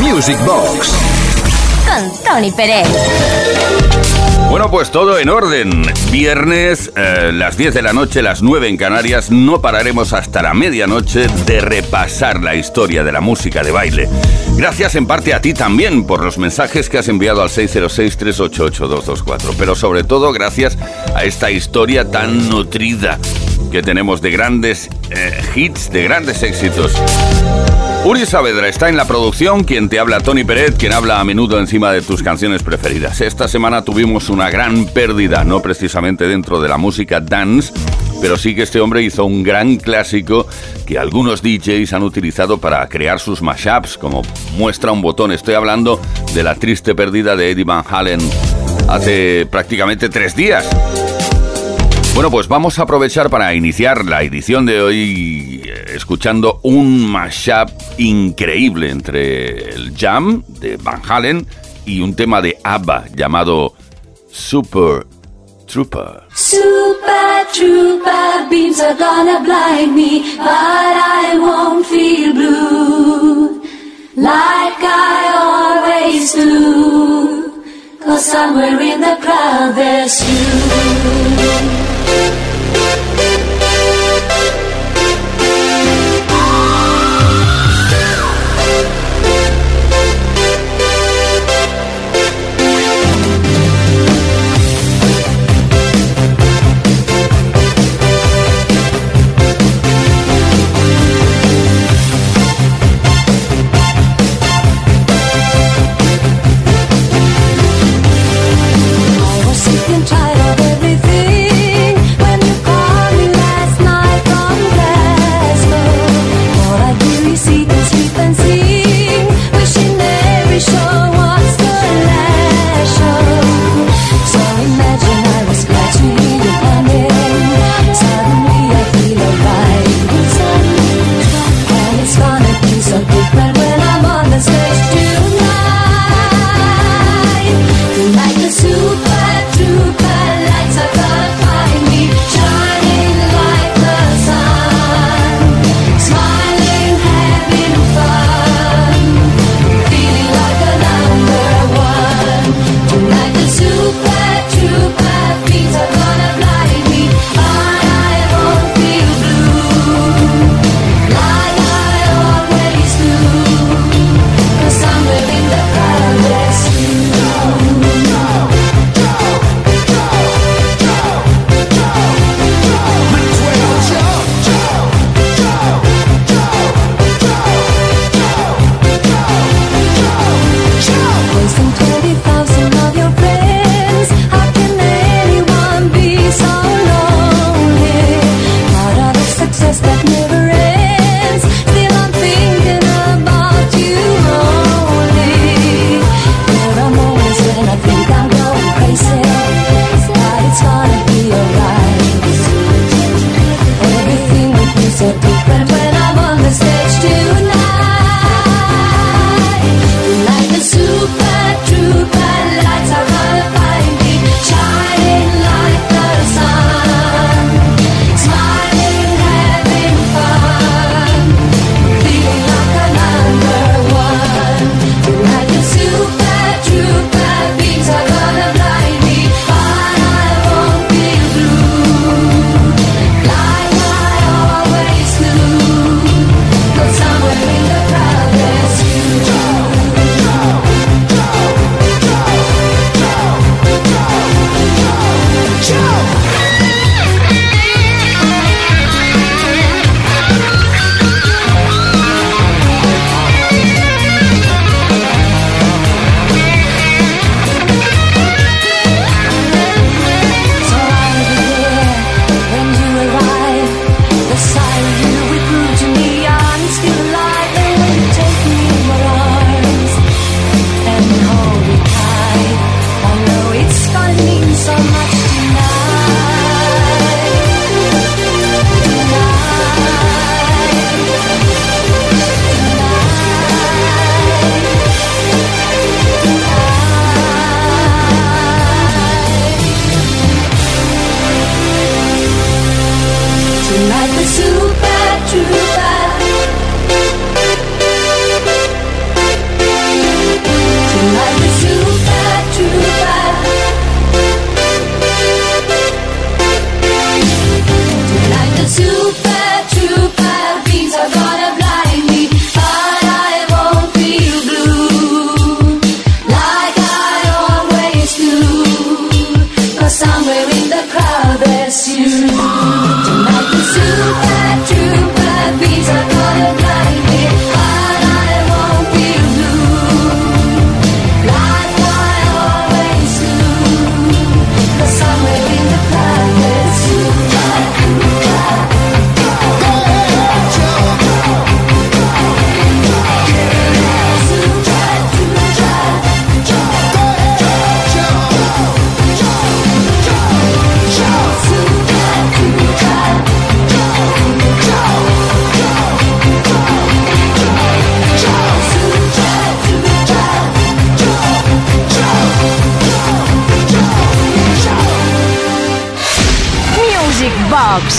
Music Box con Tony Pérez. Bueno, pues todo en orden. Viernes, eh, las 10 de la noche, las 9 en Canarias, no pararemos hasta la medianoche de repasar la historia de la música de baile. Gracias en parte a ti también por los mensajes que has enviado al 606-388-224, pero sobre todo gracias a esta historia tan nutrida que tenemos de grandes eh, hits, de grandes éxitos. Uri Saavedra está en la producción, quien te habla Tony Pérez, quien habla a menudo encima de tus canciones preferidas. Esta semana tuvimos una gran pérdida, no precisamente dentro de la música dance, pero sí que este hombre hizo un gran clásico que algunos DJs han utilizado para crear sus mashups, como muestra un botón. Estoy hablando de la triste pérdida de Eddie Van Halen hace prácticamente tres días. Bueno, pues vamos a aprovechar para iniciar la edición de hoy eh, escuchando un mashup increíble entre el Jam de Van Halen y un tema de ABBA llamado Super Trooper. Super Trooper beams are gonna blind me, but I won't feel blue like I always do. Cause somewhere in the crowd there's you. I was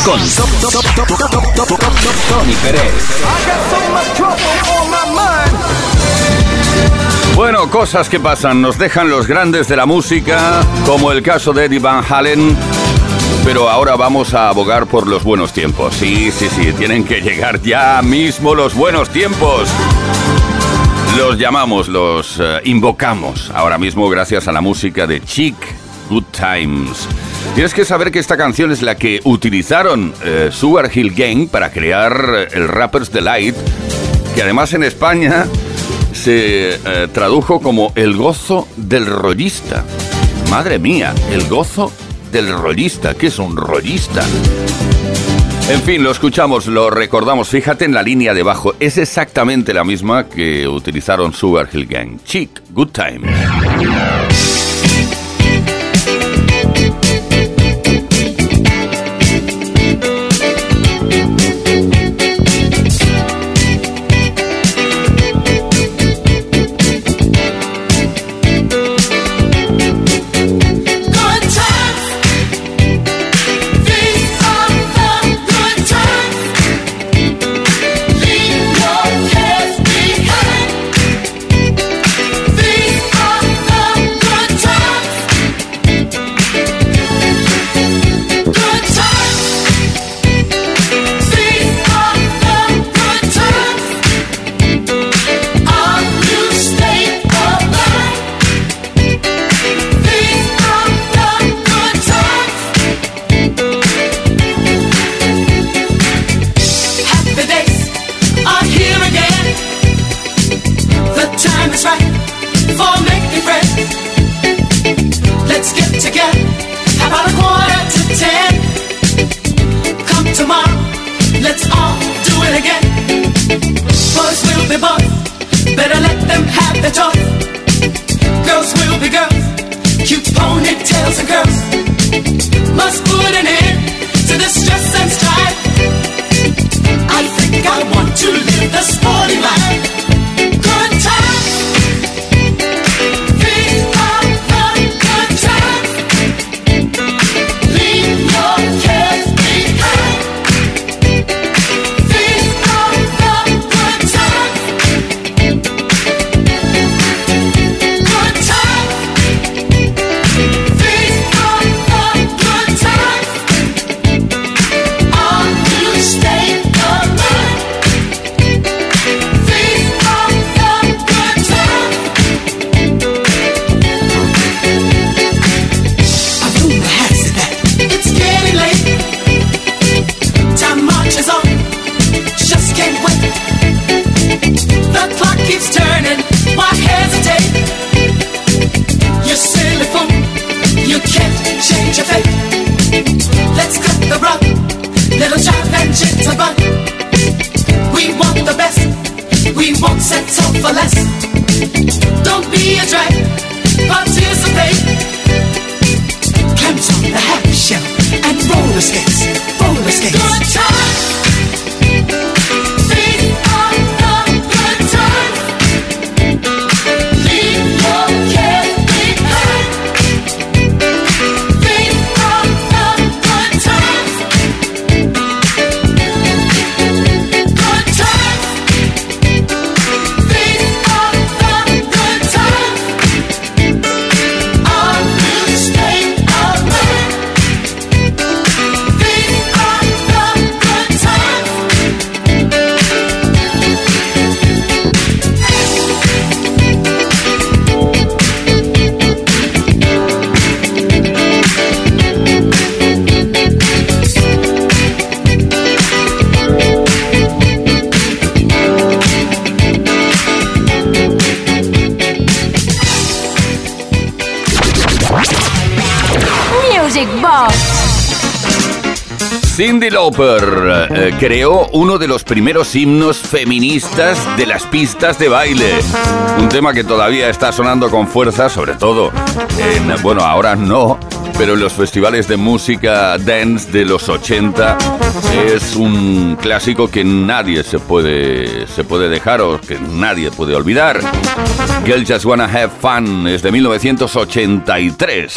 Con Tony Pérez. Bueno, cosas que pasan, nos dejan los grandes de la música, como el caso de Eddie Van Halen. Pero ahora vamos a abogar por los buenos tiempos. Sí, sí, sí, tienen que llegar ya mismo los buenos tiempos. Los llamamos, los eh, invocamos ahora mismo gracias a la música de Chic Good Times. Tienes que saber que esta canción es la que utilizaron eh, Sugar Hill Gang para crear el Rapper's Delight, que además en España se eh, tradujo como el gozo del rollista. Madre mía, el gozo del rollista. ¿Qué es un rollista? En fin, lo escuchamos, lo recordamos. Fíjate en la línea debajo. Es exactamente la misma que utilizaron Sugar Hill Gang. Chic, good time. Cindy Lauper eh, creó uno de los primeros himnos feministas de las pistas de baile. Un tema que todavía está sonando con fuerza, sobre todo en, bueno, ahora no, pero en los festivales de música dance de los 80 es un clásico que nadie se puede, se puede dejar o que nadie puede olvidar. Girl Just Wanna Have Fun es de 1983.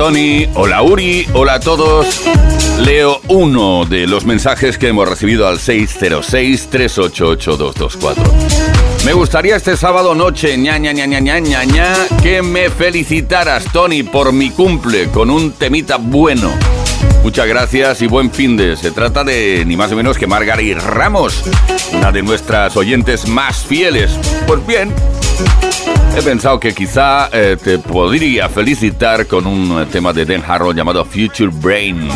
Tony, hola Uri, hola a todos. Leo uno de los mensajes que hemos recibido al 606-388-224. Me gustaría este sábado noche, ña, ña, ña, ña, que me felicitaras, Tony, por mi cumple con un temita bueno. Muchas gracias y buen fin de. Se trata de ni más ni menos que Margarit Ramos, una de nuestras oyentes más fieles. Pues bien, he pensado que quizá eh, te podría felicitar con un tema de Den Harrow llamado Future Brain.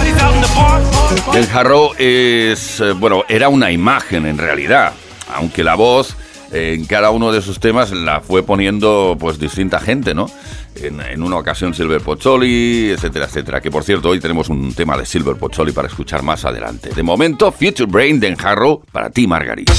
Den Harrow es, eh, bueno, era una imagen en realidad, aunque la voz en cada uno de sus temas la fue poniendo pues distinta gente, ¿no? En, una ocasión Silver Pozzoli, etcétera, etcétera. Que por cierto, hoy tenemos un tema de Silver Pozzoli para escuchar más adelante. De momento, Future Brain de Enjarro para ti, Margarita.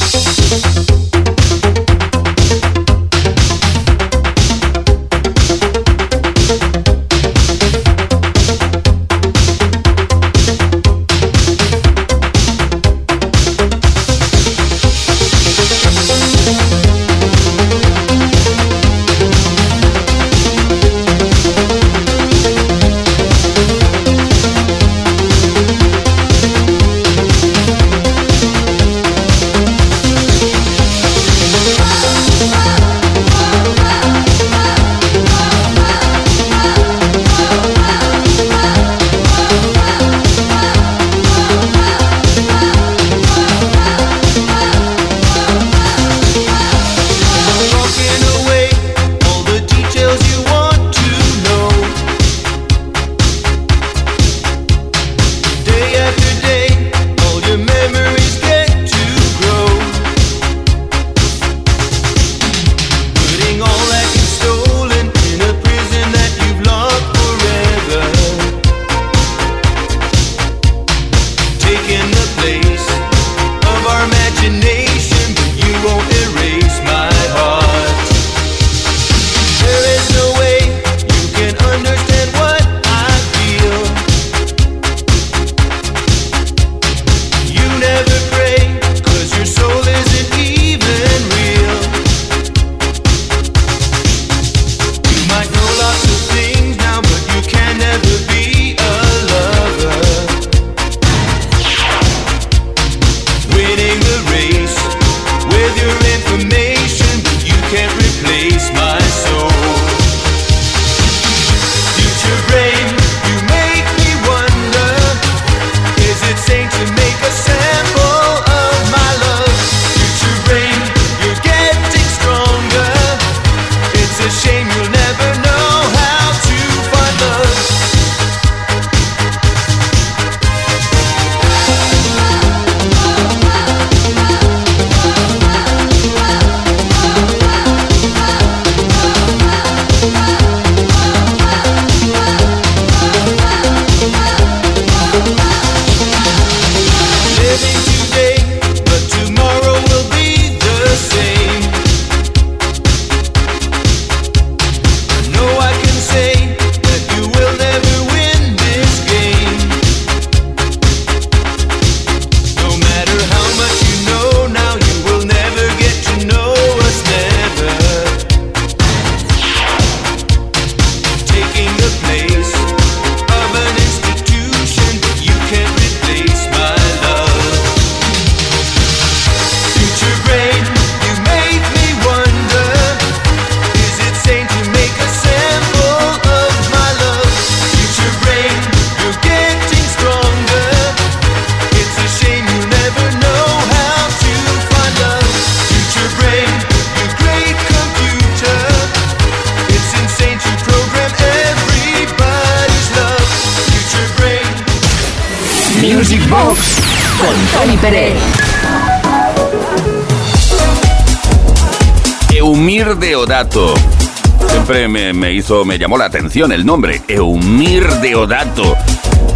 Me llamó la atención el nombre, Eumir Deodato.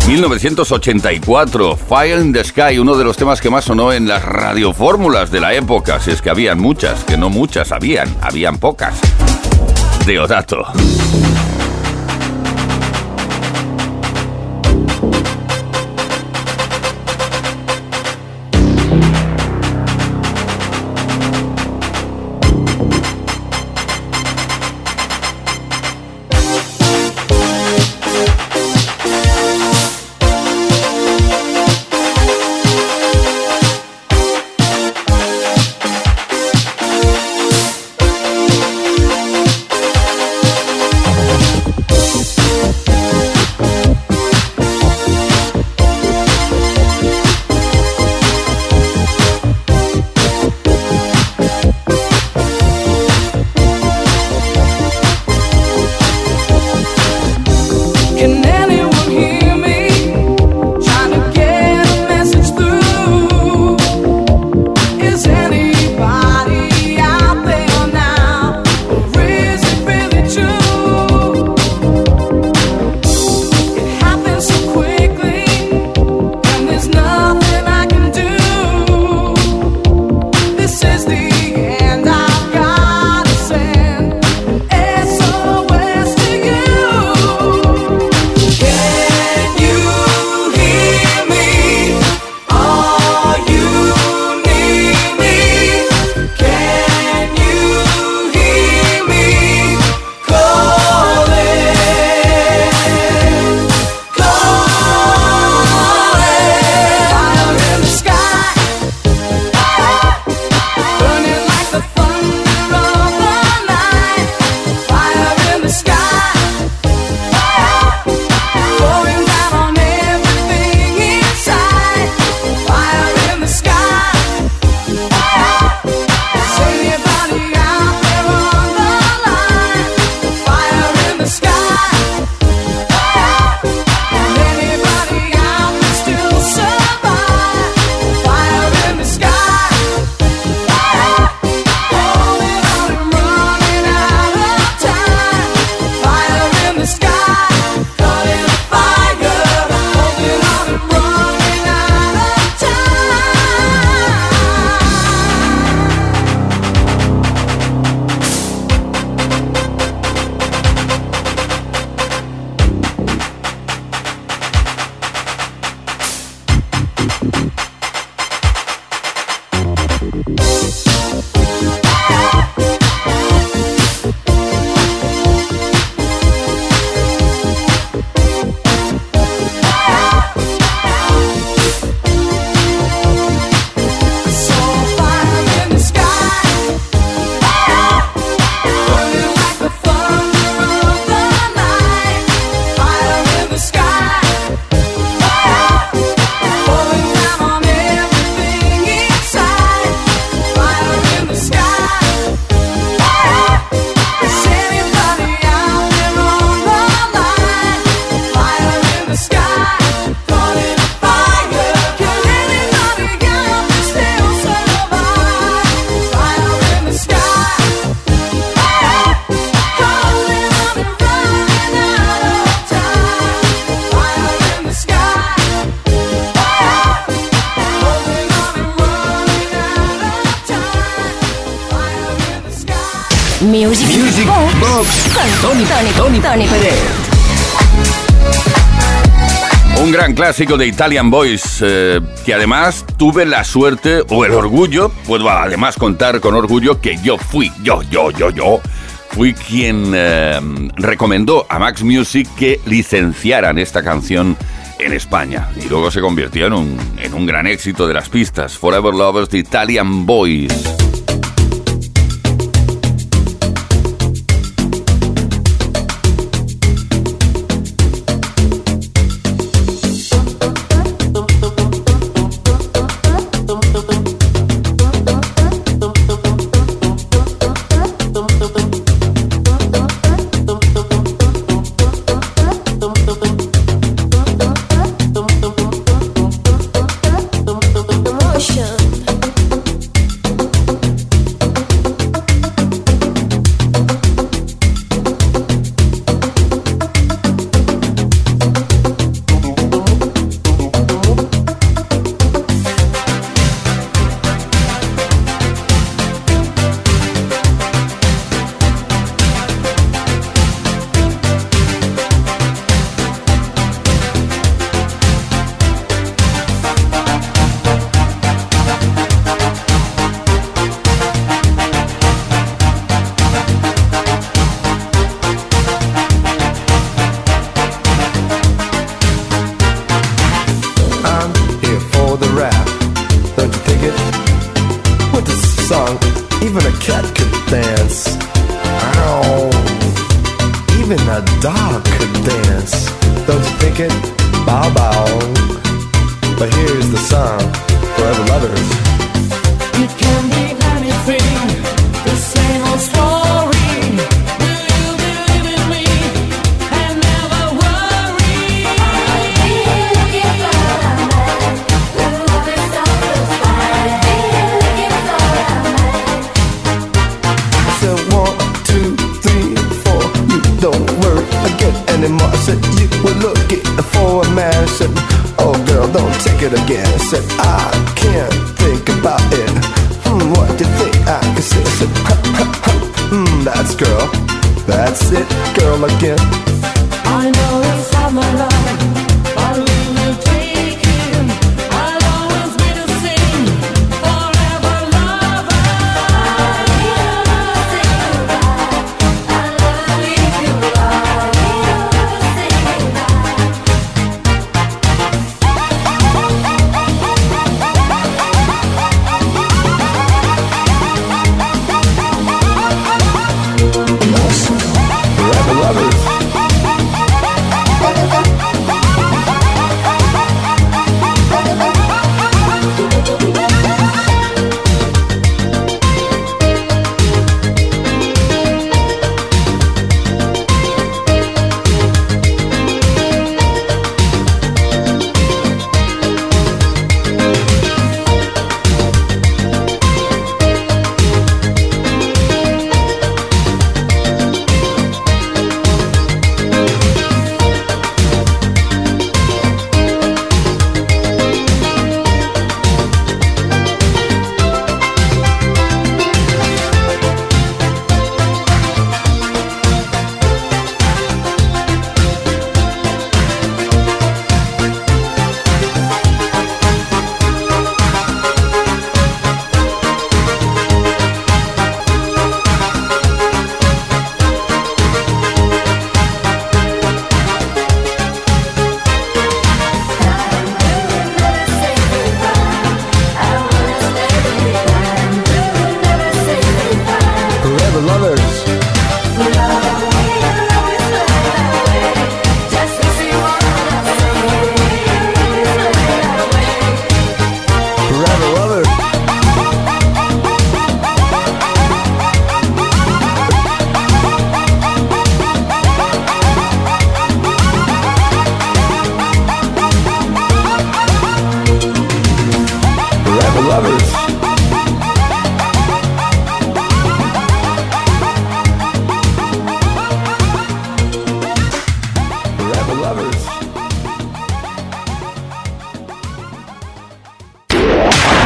1984, Fire in the Sky, uno de los temas que más sonó en las radiofórmulas de la época, si es que habían muchas, que no muchas habían, habían pocas. Deodato. Tony, Tony, Un gran clásico de Italian Boys eh, que además tuve la suerte o el orgullo, puedo además contar con orgullo que yo fui, yo, yo, yo, yo, fui quien eh, recomendó a Max Music que licenciaran esta canción en España y luego se convirtió en un, en un gran éxito de las pistas, Forever Lovers de Italian Boys.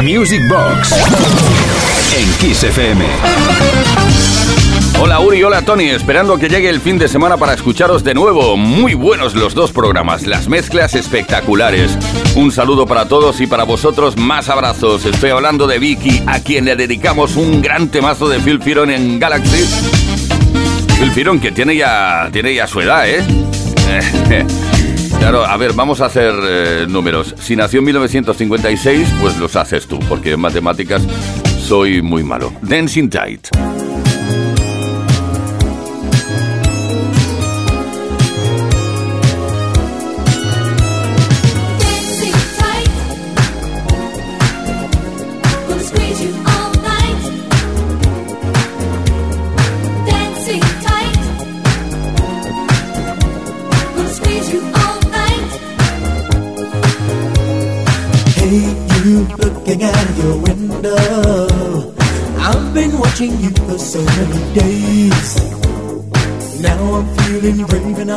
Music Box en Kiss FM. Hola Uri, hola Tony, esperando que llegue el fin de semana para escucharos de nuevo. Muy buenos los dos programas, las mezclas espectaculares. Un saludo para todos y para vosotros más abrazos. Estoy hablando de Vicky, a quien le dedicamos un gran temazo de Phil Firon en Galaxy. Phil Firon que tiene ya, tiene ya su edad, ¿eh? Claro, a ver, vamos a hacer eh, números. Si nació en 1956, pues los haces tú, porque en matemáticas soy muy malo. Dancing Tight.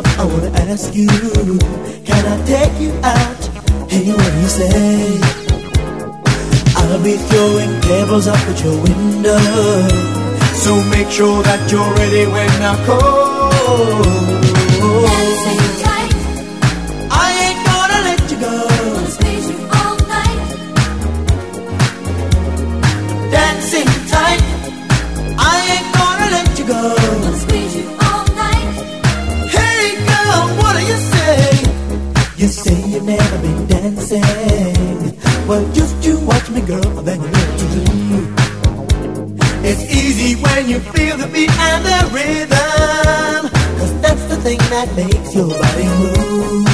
I wanna ask you, can I take you out? Hey, what do you say? I'll be throwing pebbles up at your window. So make sure that you're ready when I call. Me, girl, then you what to do. It's easy when you feel the beat and the rhythm. Cause that's the thing that makes your body move.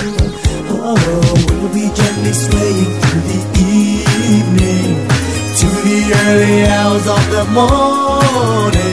Oh, we'll be gently swaying through the evening to the early hours of the morning.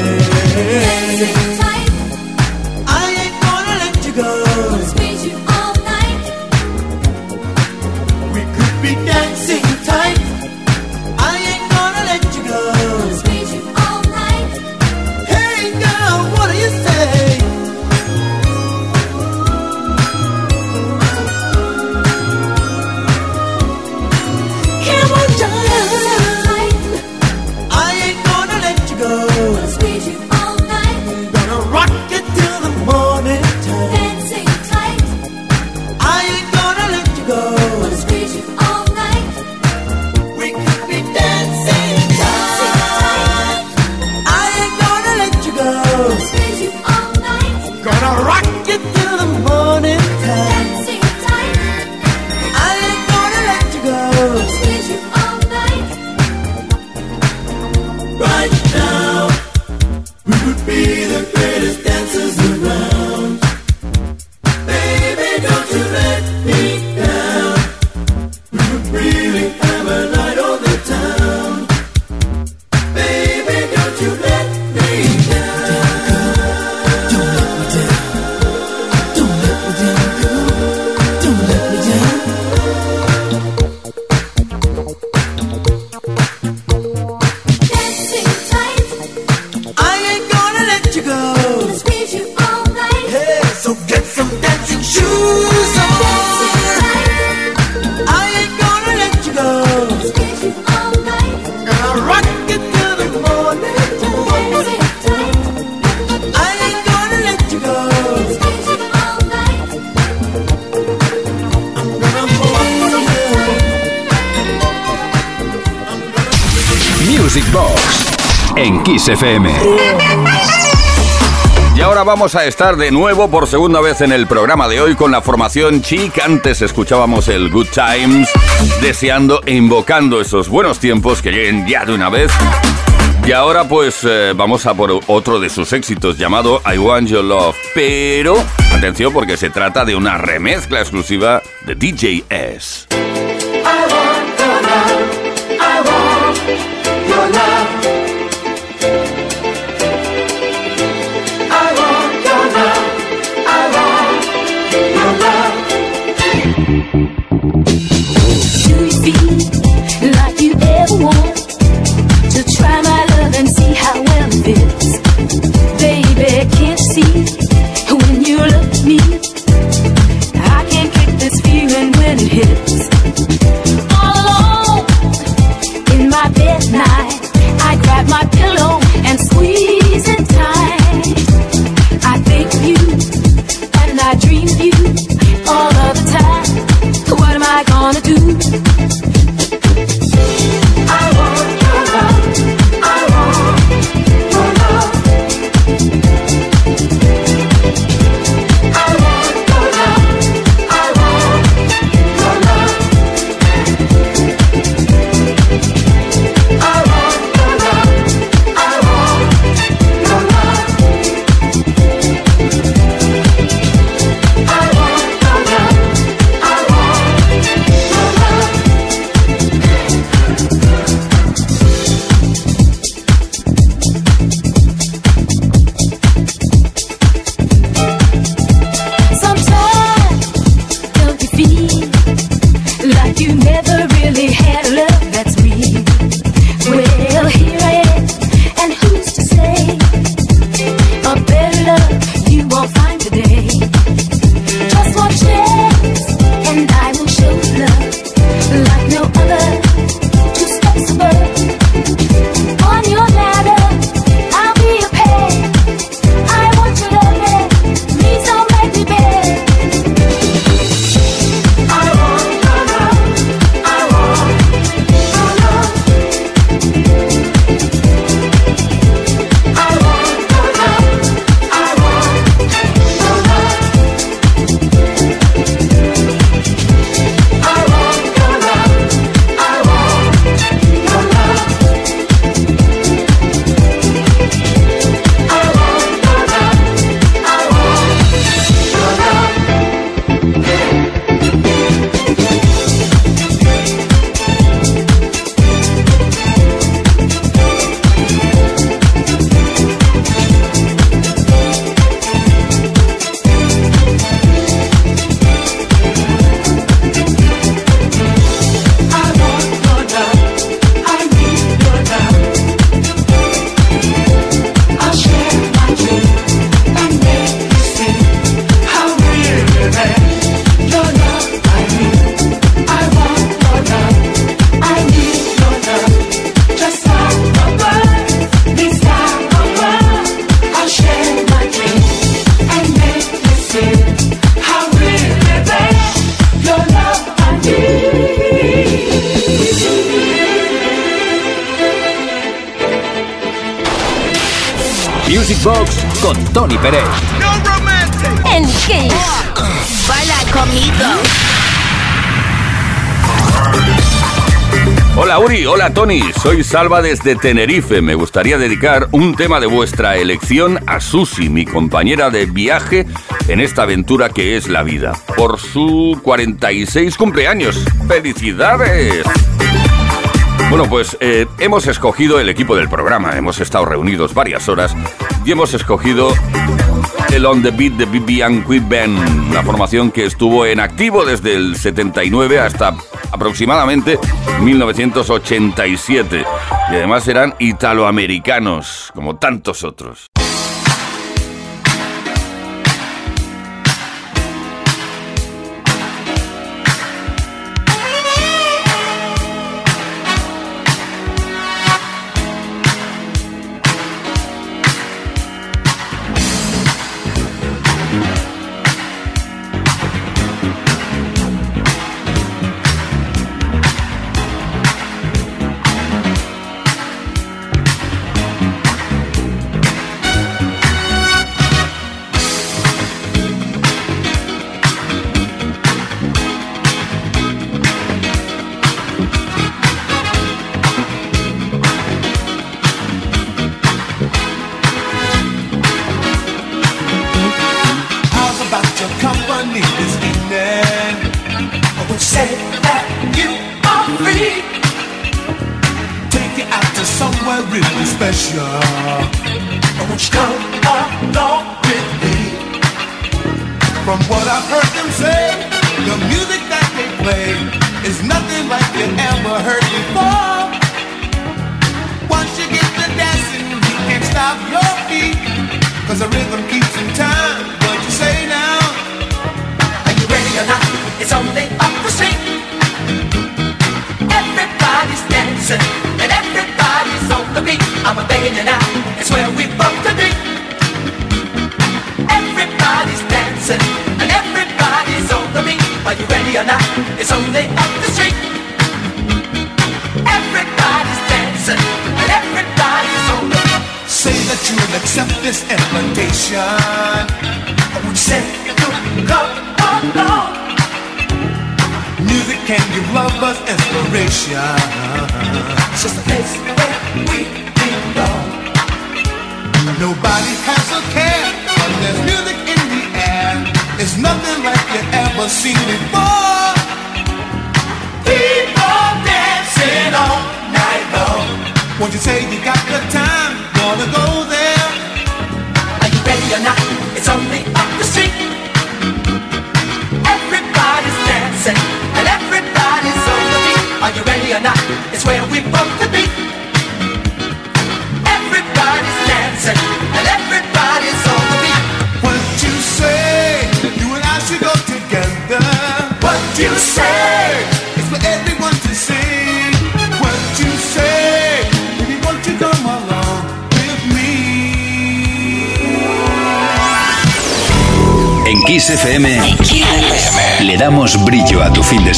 FM. Y ahora vamos a estar de nuevo por segunda vez en el programa de hoy con la formación Chic. Antes escuchábamos el Good Times, deseando e invocando esos buenos tiempos que lleguen ya de una vez. Y ahora pues eh, vamos a por otro de sus éxitos llamado I Want Your Love. Pero atención porque se trata de una remezcla exclusiva de DJ S. Tony Pérez. En Kiss. Baila conmigo. Hola Uri, hola Tony, soy Salva desde Tenerife. Me gustaría dedicar un tema de vuestra elección a Susi, mi compañera de viaje en esta aventura que es la vida, por su 46 cumpleaños. ¡Felicidades! Bueno, pues eh, hemos escogido el equipo del programa, hemos estado reunidos varias horas y hemos escogido el On The Beat de BB Quick Band, una formación que estuvo en activo desde el 79 hasta aproximadamente 1987 y además eran italoamericanos, como tantos otros.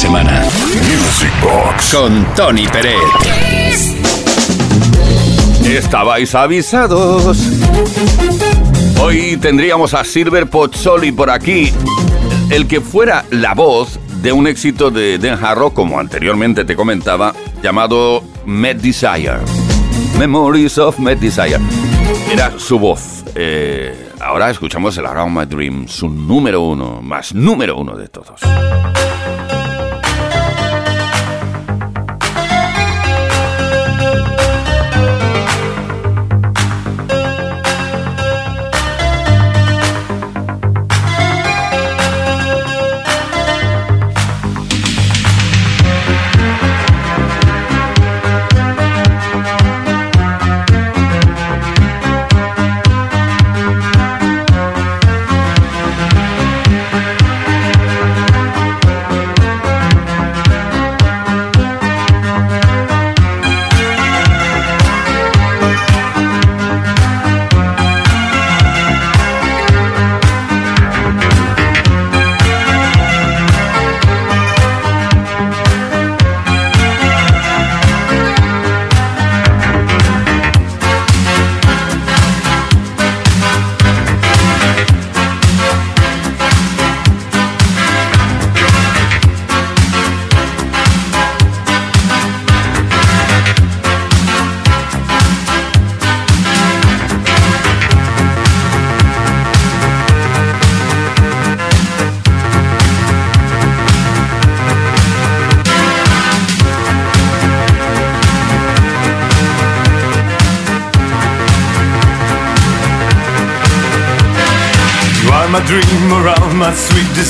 Semana. Music Box con Tony Pérez. Estabais avisados. Hoy tendríamos a Silver Pozzoli por aquí, el que fuera la voz de un éxito de Den Harrow, como anteriormente te comentaba, llamado Mad Desire. Memories of Mad Desire. Era su voz. Eh, ahora escuchamos el Around My Dream, su número uno, más número uno de todos.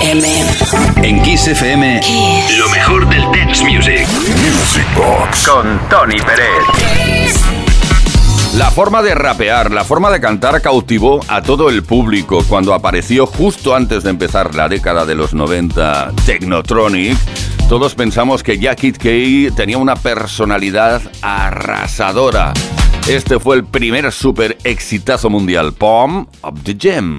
FM. En Kiss FM, lo mejor del dance music. Music Box con Tony Pérez. La forma de rapear, la forma de cantar cautivó a todo el público cuando apareció justo antes de empezar la década de los 90 Technotronic. Todos pensamos que Jack Kid Kay tenía una personalidad arrasadora. Este fue el primer super exitazo mundial, Palm of the Gem.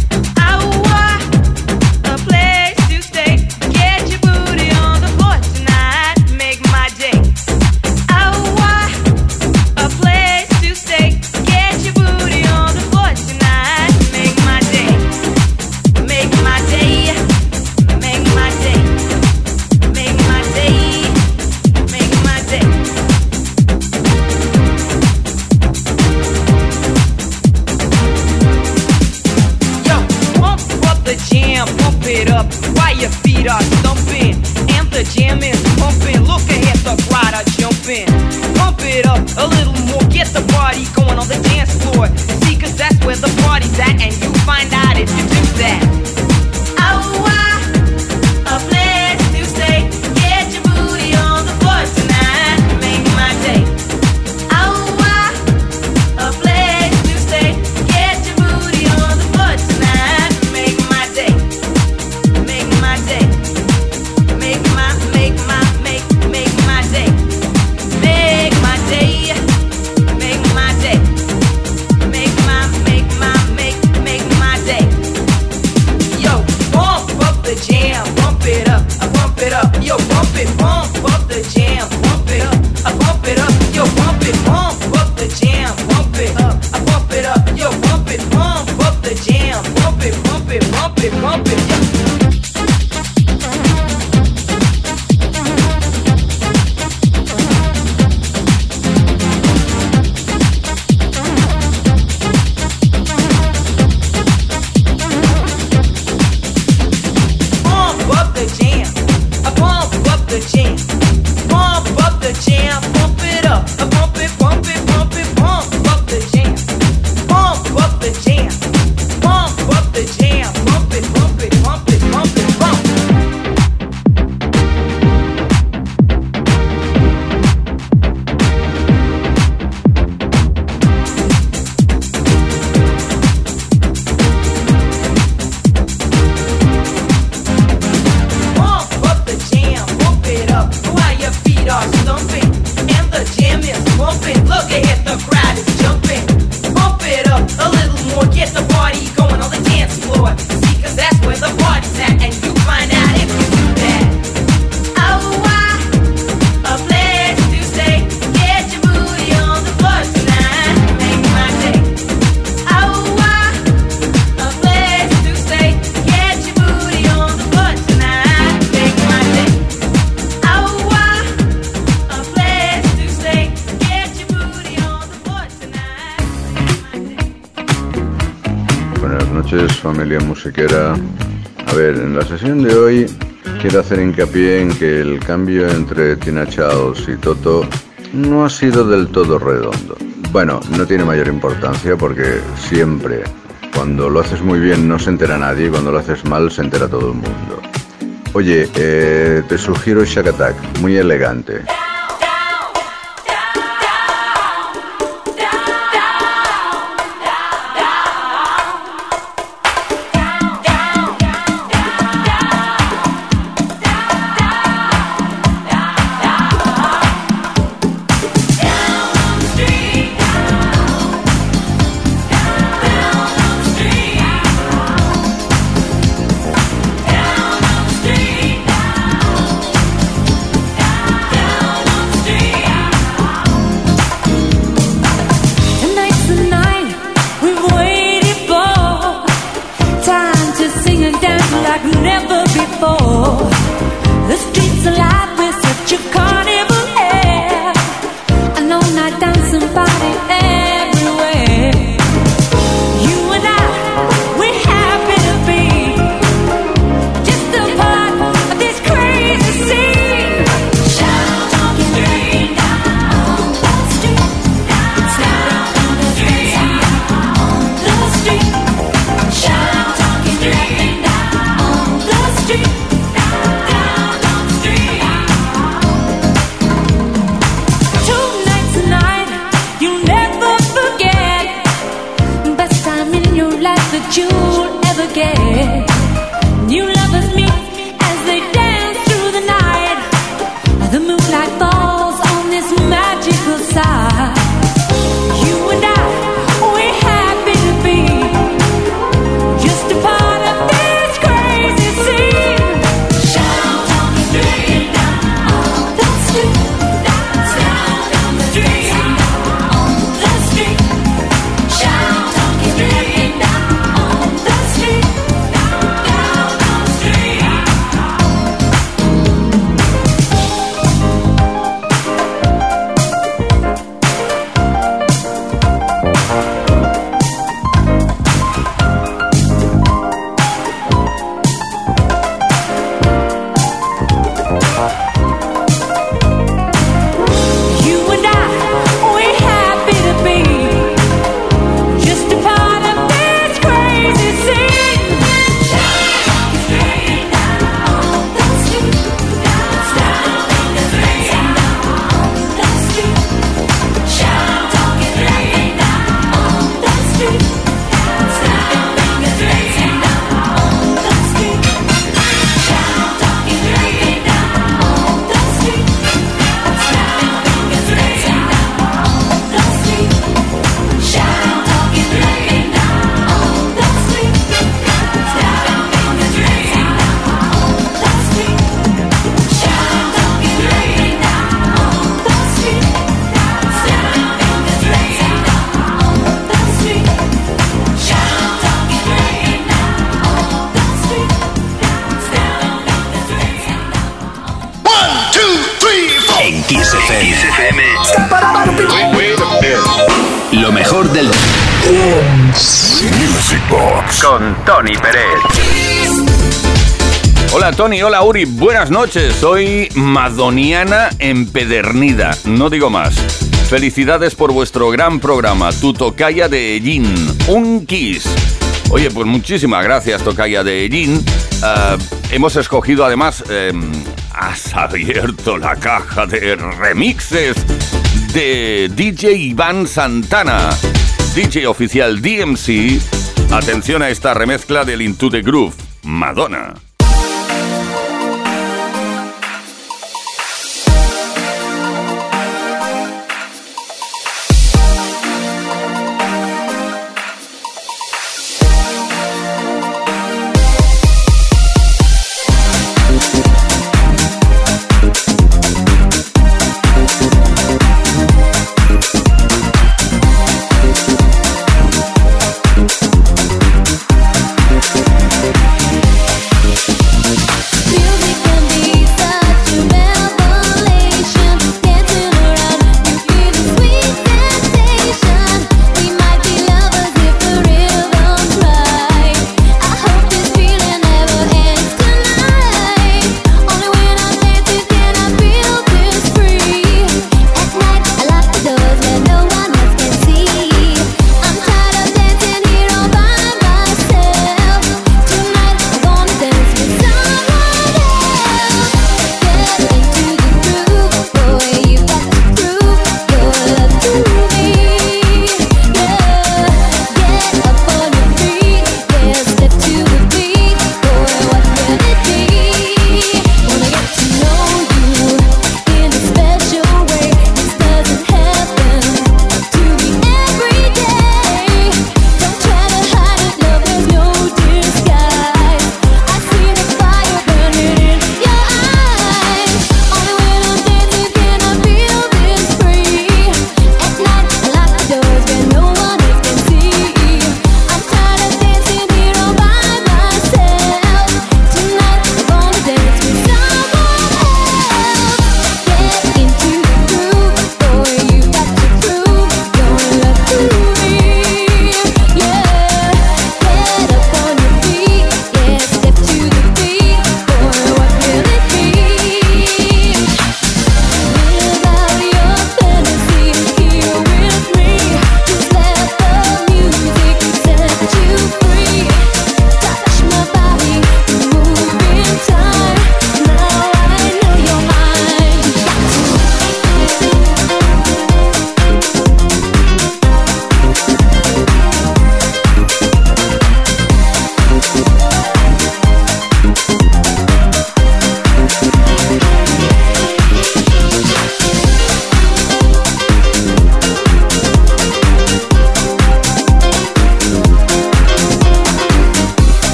Are. Pump it up a little more, get the party going on the dance floor. See, cause that's where the party's at, and you find out if you do that. Oh, a musiquera. A ver, en la sesión de hoy quiero hacer hincapié en que el cambio entre Tina Charles y Toto no ha sido del todo redondo. Bueno, no tiene mayor importancia porque siempre cuando lo haces muy bien no se entera nadie y cuando lo haces mal se entera todo el mundo. Oye, eh, te sugiero Shack Attack, muy elegante. Tony. Hola, Uri. Buenas noches. Soy madoniana empedernida. No digo más. Felicidades por vuestro gran programa, tu tocaya de Yin. Un kiss. Oye, pues muchísimas gracias, tocaya de Yin. Uh, eh, hemos escogido además... Em, has abierto la caja de remixes de DJ Iván Santana, DJ oficial DMC. Atención a esta remezcla del Into the Groove, Madonna.